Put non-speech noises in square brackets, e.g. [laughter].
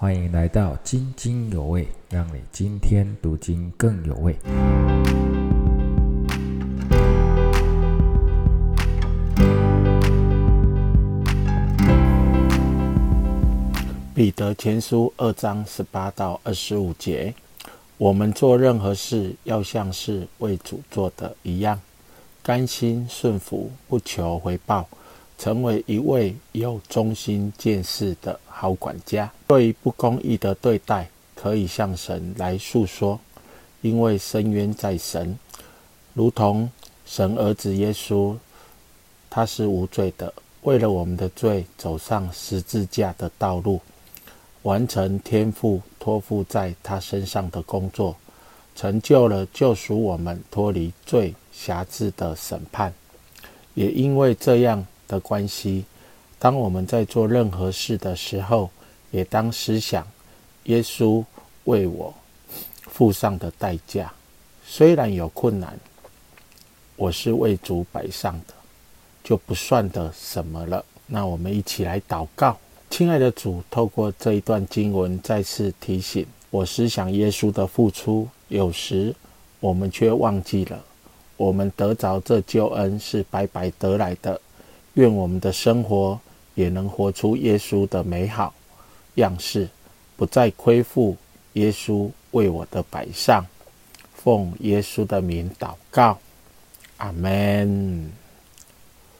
欢迎来到津津有味，让你今天读经更有味。彼得前书二章十八到二十五节，我们做任何事，要像是为主做的一样，甘心顺服，不求回报。成为一位有忠心见事的好管家。对于不公义的对待，可以向神来诉说，因为深渊在神，如同神儿子耶稣，他是无罪的，为了我们的罪走上十字架的道路，完成天父托付在他身上的工作，成就了救赎我们脱离罪辖制的审判。也因为这样。的关系，当我们在做任何事的时候，也当思想耶稣为我 [sniffs] 付上的代价。虽然有困难，我是为主摆上的，就不算的什么了。那我们一起来祷告，亲爱的主，透过这一段经文，再次提醒我思想耶稣的付出。有时我们却忘记了，我们得着这救恩是白白得来的。愿我们的生活也能活出耶稣的美好样式，不再亏负耶稣为我的摆上。奉耶稣的名祷告，阿门。